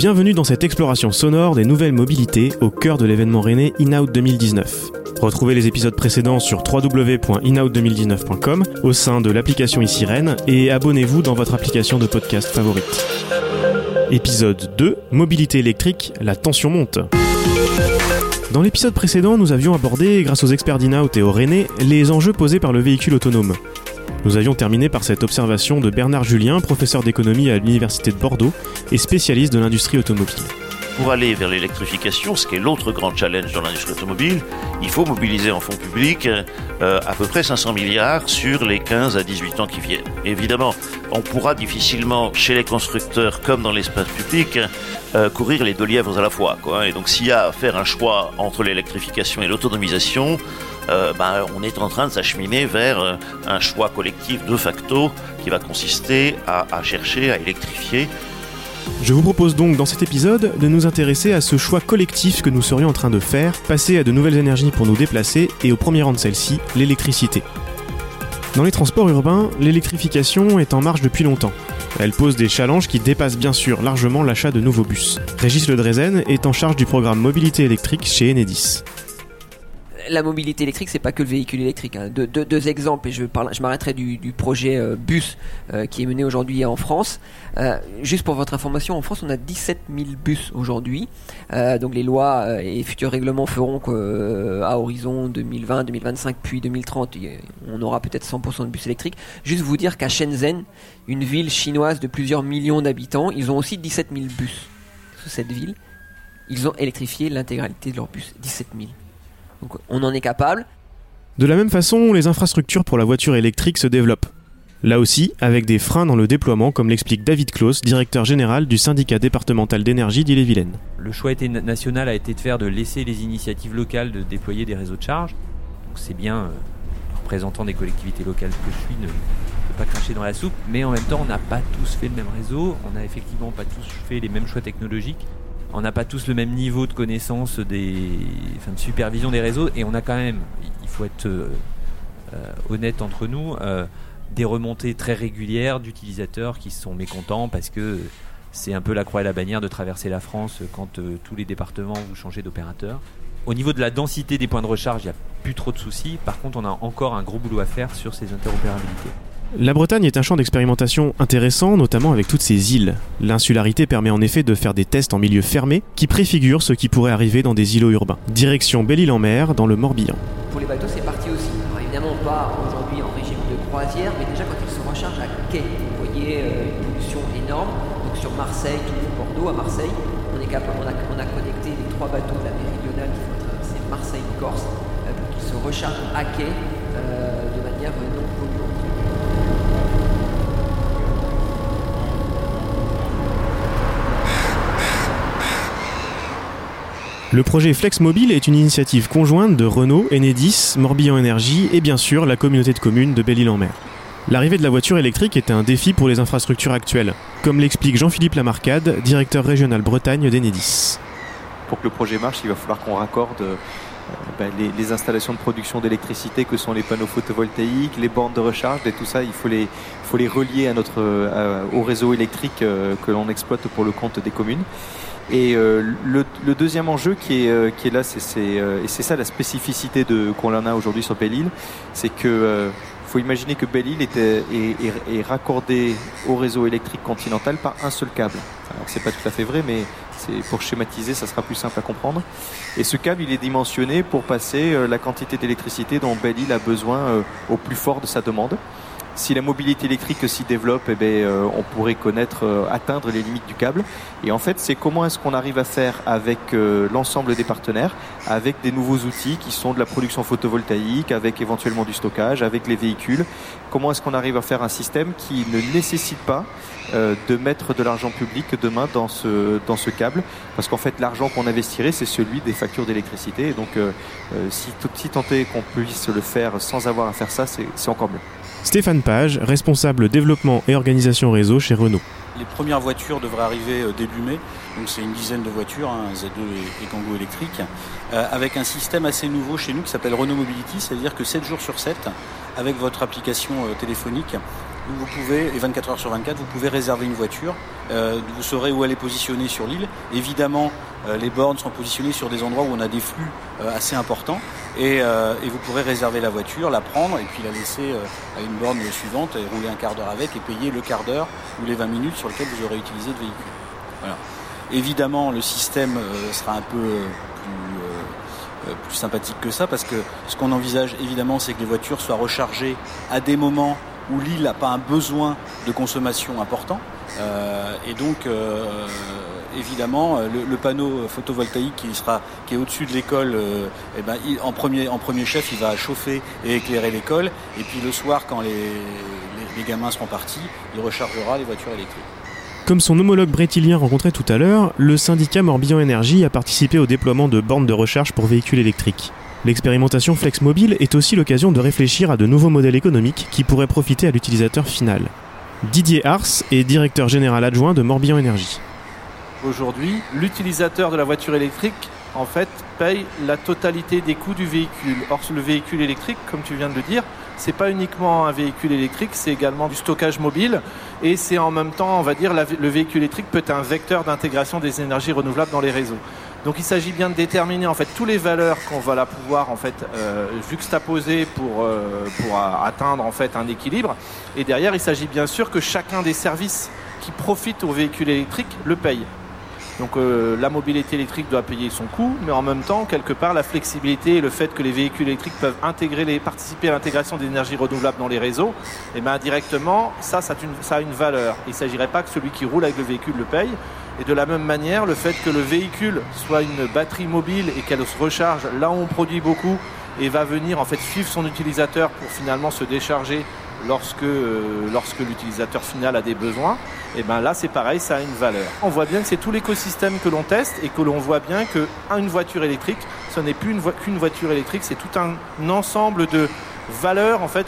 Bienvenue dans cette exploration sonore des nouvelles mobilités au cœur de l'événement René InOut 2019. Retrouvez les épisodes précédents sur www.inout2019.com au sein de l'application iSirène et abonnez-vous dans votre application de podcast favorite. Épisode 2 Mobilité électrique, la tension monte. Dans l'épisode précédent, nous avions abordé, grâce aux experts d'InOut et au René, les enjeux posés par le véhicule autonome. Nous avions terminé par cette observation de Bernard Julien, professeur d'économie à l'Université de Bordeaux et spécialiste de l'industrie automobile. Pour aller vers l'électrification, ce qui est l'autre grand challenge dans l'industrie automobile, il faut mobiliser en fonds publics euh, à peu près 500 milliards sur les 15 à 18 ans qui viennent. Évidemment, on pourra difficilement, chez les constructeurs comme dans l'espace public, euh, courir les deux lièvres à la fois. Quoi. Et donc s'il y a à faire un choix entre l'électrification et l'autonomisation, euh, ben, on est en train de s'acheminer vers un choix collectif de facto qui va consister à chercher à électrifier je vous propose donc dans cet épisode de nous intéresser à ce choix collectif que nous serions en train de faire, passer à de nouvelles énergies pour nous déplacer et au premier rang de celle-ci, l'électricité. Dans les transports urbains, l'électrification est en marche depuis longtemps. Elle pose des challenges qui dépassent bien sûr largement l'achat de nouveaux bus. Régis Le Drezen est en charge du programme mobilité électrique chez Enedis la mobilité électrique, c'est pas que le véhicule électrique. Hein. deux exemples, et je, je m'arrêterai du, projet euh, bus euh, qui est mené aujourd'hui en France. Euh, juste pour votre information, en France, on a 17 000 bus aujourd'hui. donc les lois et futurs règlements feront qu'à horizon 2020, 2025, puis 2030, on aura peut-être 100% de bus électriques. Juste vous dire qu'à Shenzhen, une ville chinoise de plusieurs millions d'habitants, ils ont aussi 17 000 bus. Sous cette ville, ils ont électrifié l'intégralité de leurs bus. 17 000. Donc on en est capable. De la même façon, les infrastructures pour la voiture électrique se développent. Là aussi, avec des freins dans le déploiement, comme l'explique David Klaus, directeur général du syndicat départemental d'énergie d'Ille-et-Vilaine. Le choix national a été de faire de laisser les initiatives locales de déployer des réseaux de charge. Donc c'est bien, euh, représentant des collectivités locales que je suis, ne, ne pas cracher dans la soupe, mais en même temps, on n'a pas tous fait le même réseau, on n'a effectivement pas tous fait les mêmes choix technologiques on n'a pas tous le même niveau de connaissance des, enfin, de supervision des réseaux et on a quand même, il faut être euh, euh, honnête entre nous, euh, des remontées très régulières d'utilisateurs qui sont mécontents parce que c'est un peu la croix et la bannière de traverser la France quand tous les départements vous changez d'opérateur. Au niveau de la densité des points de recharge, il n'y a plus trop de soucis. Par contre, on a encore un gros boulot à faire sur ces interopérabilités. La Bretagne est un champ d'expérimentation intéressant, notamment avec toutes ces îles. L'insularité permet en effet de faire des tests en milieu fermé qui préfigurent ce qui pourrait arriver dans des îlots urbains. Direction Belle-Île-en-Mer, dans le Morbihan. Pour les bateaux, c'est parti aussi. Évidemment, pas aujourd'hui en régime de croisière, mais déjà quand ils se rechargent à quai, vous voyez euh, une pollution énorme. Donc sur Marseille, Bordeaux, à Marseille, on, est capable, on, a, connecté les trois bateaux de la méridionale qui font traverser Marseille-Corse euh, pour qu'ils se rechargent à quai euh, de manière non polluante. Le projet Flex Mobile est une initiative conjointe de Renault, Enedis, Morbihan Énergie et bien sûr la communauté de communes de Belle-Île-en-Mer. L'arrivée de la voiture électrique était un défi pour les infrastructures actuelles, comme l'explique Jean-Philippe Lamarcade, directeur régional Bretagne d'Enedis. Pour que le projet marche, il va falloir qu'on raccorde euh, ben, les, installations de production d'électricité que sont les panneaux photovoltaïques, les bornes de recharge et tout ça, il faut les, relier euh, au réseau électrique euh, que l'on exploite pour le compte des communes. Et euh, le, deuxième enjeu qui est, euh, qui est là, c'est, euh, et c'est ça la spécificité de, qu'on en a aujourd'hui sur Belle-Île, c'est que faut imaginer que Belle-Île est, est, raccordée au réseau électrique continental par un seul câble. Alors c'est pas tout à fait vrai, mais c'est pour schématiser, ça sera plus simple à comprendre. Et ce câble, il est dimensionné pour passer la quantité d'électricité dont Belle-Île a besoin au plus fort de sa demande si la mobilité électrique s'y développe, eh bien, euh, on pourrait connaître, euh, atteindre les limites du câble. Et en fait, c'est comment est-ce qu'on arrive à faire avec euh, l'ensemble des partenaires, avec des nouveaux outils qui sont de la production photovoltaïque, avec éventuellement du stockage, avec les véhicules. Comment est-ce qu'on arrive à faire un système qui ne nécessite pas de mettre de l'argent public demain dans ce, dans ce câble? Parce qu'en fait, l'argent qu'on investirait, c'est celui des factures d'électricité. Et donc, si, si tant est qu'on puisse le faire sans avoir à faire ça, c'est encore mieux. Stéphane Page, responsable développement et organisation réseau chez Renault. Les premières voitures devraient arriver euh, début mai, donc c'est une dizaine de voitures, hein, Z2 et, Kangoo électriques, euh, avec un système assez nouveau chez nous qui s'appelle Renault Mobility, c'est-à-dire que 7 jours sur 7, avec votre application euh, téléphonique, vous pouvez, et 24 heures sur 24, vous pouvez réserver une voiture. Euh, vous saurez où elle est positionnée sur l'île. Évidemment, euh, les bornes sont positionnées sur des endroits où on a des flux euh, assez importants. Et, et, vous pourrez réserver la voiture, la prendre et puis la laisser à une borne suivante et rouler un quart d'heure avec et payer le quart d'heure ou les 20 minutes sur lesquelles vous aurez utilisé le véhicule. Voilà. Évidemment, le système sera un peu plus, plus sympathique que ça parce que ce qu'on envisage évidemment c'est que les voitures soient rechargées à des moments où l'île n'a pas un besoin de consommation important. Euh, et donc, euh, évidemment, le, panneau photovoltaïque qui est au-dessus de l'école, euh, eh ben, en premier chef, il va chauffer et éclairer l'école. Et puis le soir, quand les, les, gamins seront partis, il rechargera les voitures électriques. Comme son homologue brétilien rencontré tout à l'heure, le syndicat Morbihan Énergie a participé au déploiement de bornes de recharge pour véhicules électriques. L'expérimentation Flex Mobile est aussi l'occasion de réfléchir à de nouveaux modèles économiques qui pourraient profiter à l'utilisateur final. Didier Ars est directeur général adjoint de Morbihan Énergie. Aujourd'hui, l'utilisateur de la voiture électrique en fait paye la totalité des coûts du véhicule. Or le véhicule électrique, comme tu viens de le dire, c'est pas uniquement un véhicule électrique, c'est également du stockage mobile et c'est en même temps, on va dire, le véhicule électrique peut être un vecteur d'intégration des énergies renouvelables dans les réseaux. Donc il s'agit bien de déterminer en fait toutes les valeurs qu'on va pouvoir en fait euh, juxtaposer pour, euh, atteindre en fait un équilibre. Et derrière, il s'agit bien sûr que chacun des services qui profitent au véhicule électrique le paye. Donc euh, la mobilité électrique doit payer son coût, mais en même temps, quelque part, la flexibilité et le fait que les véhicules électriques peuvent participer à l'intégration des énergies renouvelables dans les réseaux, et eh bien indirectement, ça, ça a, une, ça a une valeur. Il ne s'agirait pas que celui qui roule avec le véhicule le paye, et de la même manière, le fait que le véhicule soit une batterie mobile et qu'elle se recharge là où on produit beaucoup et va venir en fait suivre son utilisateur pour finalement se décharger lorsque, euh, lorsque l'utilisateur final a des besoins, et eh ben là c'est pareil, ça a une valeur. On voit bien que c'est tout l'écosystème que l'on teste et que l'on voit bien qu'une voiture électrique, ce n'est plus qu'une voiture électrique, c'est tout un, ensemble de valeurs en fait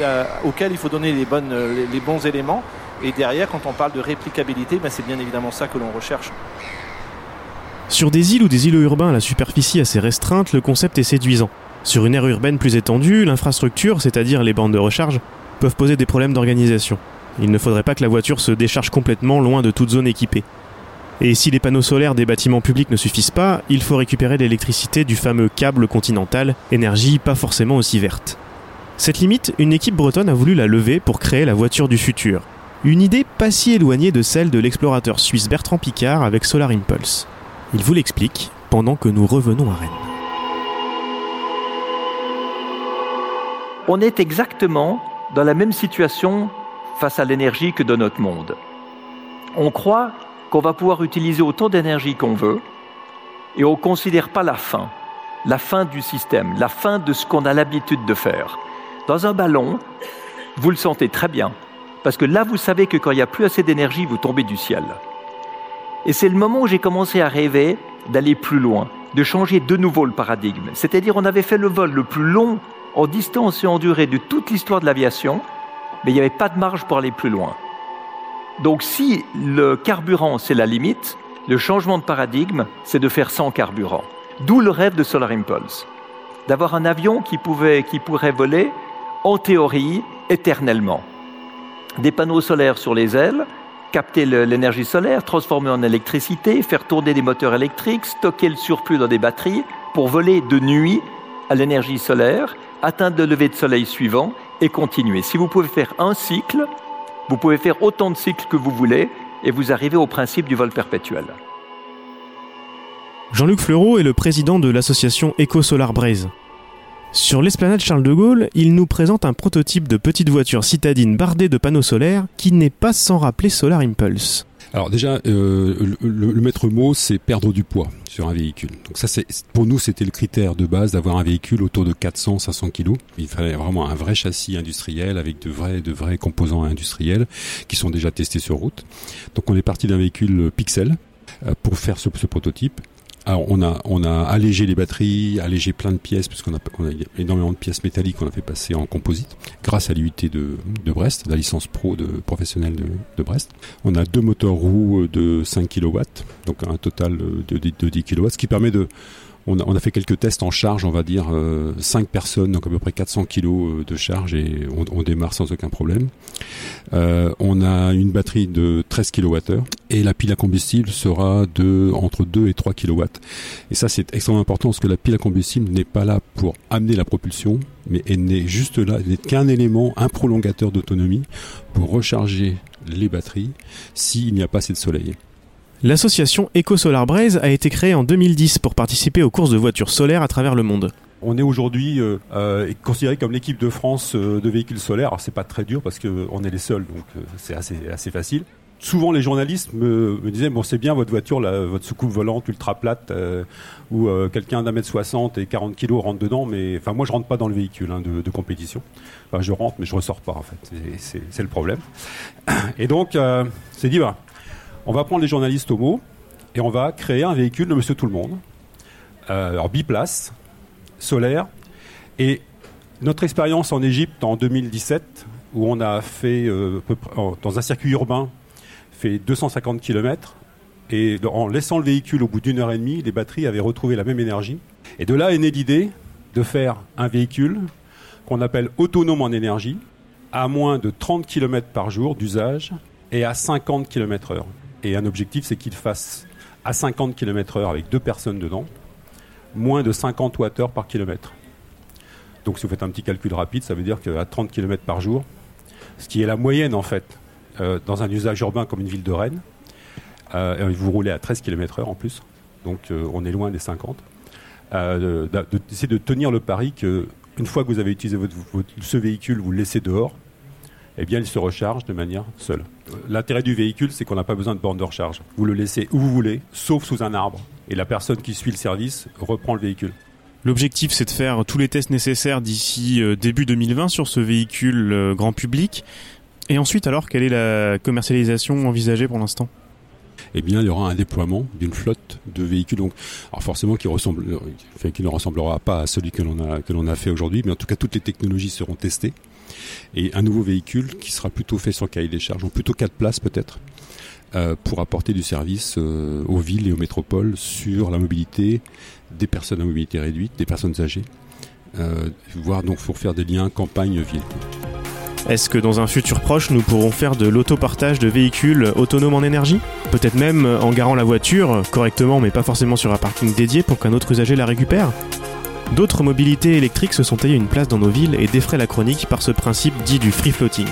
euh, auxquelles il faut donner les, bonnes, les bons éléments et derrière, quand on parle de réplicabilité, ben c'est bien évidemment ça que l'on recherche. Sur des îles ou des îlots urbains à la superficie assez restreinte, le concept est séduisant. Sur une aire urbaine plus étendue, l'infrastructure, c'est-à-dire les bandes de recharge, peuvent poser des problèmes d'organisation. Il ne faudrait pas que la voiture se décharge complètement loin de toute zone équipée. Et si les panneaux solaires des bâtiments publics ne suffisent pas, il faut récupérer l'électricité du fameux câble continental, énergie pas forcément aussi verte. Cette limite, une équipe bretonne a voulu la lever pour créer la voiture du futur, une idée pas si éloignée de celle de l'explorateur suisse Bertrand Picard avec Solar Impulse. Il vous l'explique pendant que nous revenons à Rennes. On est exactement dans la même situation face à l'énergie que dans notre monde. On croit qu'on va pouvoir utiliser autant d'énergie qu'on veut et on ne considère pas la fin, la fin du système, la fin de ce qu'on a l'habitude de faire. Dans un ballon, vous le sentez très bien, parce que là, vous savez que quand il n'y a plus assez d'énergie, vous tombez du ciel. Et c'est le moment où j'ai commencé à rêver d'aller plus loin, de changer de nouveau le paradigme. C'est-à-dire, on avait fait le vol le plus long en distance et en durée de toute l'histoire de l'aviation, mais il n'y avait pas de marge pour aller plus loin. Donc, si le carburant, c'est la limite, le changement de paradigme, c'est de faire sans carburant. D'où le rêve de Solar Impulse. D'avoir un avion qui, pouvait, qui pourrait voler, en théorie, éternellement des panneaux solaires sur les ailes, capter l'énergie solaire, transformer en électricité, faire tourner des moteurs électriques, stocker le surplus dans des batteries pour voler de nuit à l'énergie solaire, atteindre le lever de soleil suivant et continuer. Si vous pouvez faire un cycle, vous pouvez faire autant de cycles que vous voulez et vous arrivez au principe du vol perpétuel. Jean-Luc Fleureau est le président de l'association Eco-Solar Braise. Sur l'esplanade Charles de Gaulle, il nous présente un prototype de petite voiture citadine bardée de panneaux solaires qui n'est pas sans rappeler Solar Impulse. Alors déjà, euh, le, maître mot, c'est perdre du poids sur un véhicule. Donc ça, c'est pour nous, c'était le critère de base d'avoir un véhicule autour de 400-500 kg. Il fallait vraiment un vrai châssis industriel avec de vrais, de vrais composants industriels qui sont déjà testés sur route. Donc on est parti d'un véhicule Pixel euh, pour faire ce prototype alors on a allégé les batteries, allégé plein de pièces parce qu'on a, énormément de pièces métalliques qu'on a fait passer en composite grâce à l'UIT de, Brest, la licence pro de professionnel de, de, Brest. On a deux moteurs roues de 5 kW, donc un total de, de 10 kW, ce qui permet de On a, fait quelques tests en charge, on va dire euh, 5 personnes, donc à peu près 400 kilos de charge et on, on démarre sans aucun problème. Euh, on a une batterie de 13 kWh et la pile à combustible sera de entre 2 et 3 kW. Et ça c'est extrêmement important parce que la pile à combustible n'est pas là pour amener la propulsion, mais elle n'est juste là, elle n'est qu'un élément, un prolongateur d'autonomie pour recharger les batteries s'il n'y a pas assez de soleil. L'association EcoSolar Braise a été créée en 2010 pour participer aux courses de voitures solaires à travers le monde. On est aujourd'hui euh, euh, considéré comme l'équipe de France euh, de véhicules solaires. Alors c'est pas très dur parce qu'on est les seuls, donc c'est assez, facile. Souvent les journalistes me, disaient bon c'est bien votre voiture, votre soucoupe volante ultra plate où quelqu'un d'un mètre 60 et 40 kilos rentre dedans, mais enfin moi je rentre pas dans le véhicule hein, de, compétition. Je rentre mais je ressors pas en fait, c'est le problème. Et donc c'est dit bah, on va prendre les journalistes au mot et on va créer un véhicule de Monsieur Tout le Monde. Euh, biplace, solaire. Et notre expérience en Égypte en 2017, où on a fait euh, dans un circuit urbain, fait 250 km, et en laissant le véhicule au bout d'une heure et demie, les batteries avaient retrouvé la même énergie. Et de là est née l'idée de faire un véhicule qu'on appelle autonome en énergie, à moins de 30 km par jour d'usage et à 50 km heure. Et un objectif, c'est qu'il fasse à 50 km/h avec deux personnes dedans, moins de 50 Wh par kilomètre. Donc si vous faites un petit calcul rapide, ça veut dire qu'à 30 km par jour, ce qui est la moyenne en fait, euh, dans un usage urbain comme une ville de Rennes, euh, vous roulez à 13 km/h en plus, donc euh, on est loin des 50. Euh, d'essayer de, tenir le pari que une fois que vous avez utilisé ce véhicule, vous le laissez dehors, eh bien il se recharge de manière seule. L'intérêt du véhicule, c'est qu'on n'a pas besoin de borne de recharge. Vous le laissez où vous voulez, sauf sous un arbre. Et la personne qui suit le service reprend le véhicule. L'objectif, c'est de faire tous les tests nécessaires d'ici euh, début 2020 sur ce véhicule euh, grand public. Et ensuite, alors, quelle est la commercialisation envisagée pour l'instant? Eh bien, il y aura un déploiement d'une flotte de véhicules. Donc, alors forcément, qui ressemble, enfin, qui ne ressemblera pas à celui que l'on a fait aujourd'hui, mais en tout cas, toutes les technologies seront testées et un nouveau véhicule qui sera plutôt fait sur cahier des charges, donc plutôt 4 places peut-être, euh, pour apporter du service euh, aux villes et aux métropoles sur la mobilité des personnes à mobilité réduite, des personnes âgées, euh, voire donc pour faire des liens campagne-ville. Est-ce que dans un futur proche, nous pourrons faire de l'autopartage de véhicules autonomes en énergie? Peut-être même en garant la voiture correctement, mais pas forcément sur un parking dédié pour qu'un autre usager la récupère? D'autres mobilités électriques se sont taillées une place dans nos villes et défraient la chronique par ce principe dit du free floating.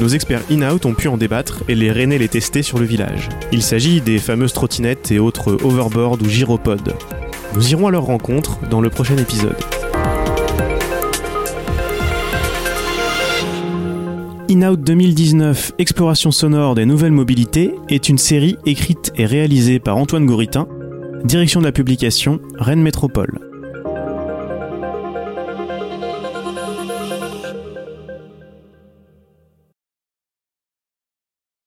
Nos experts in-out ont pu en débattre et les Rennais les tester sur le village. Il s'agit des fameuses trottinettes et autres overboard ou gyropods. Nous irons à leur rencontre dans le prochain épisode. In-Out 2019, Exploration sonore des nouvelles mobilités, est une série écrite et réalisée par Antoine Gouritin, direction de la publication Rennes Métropole.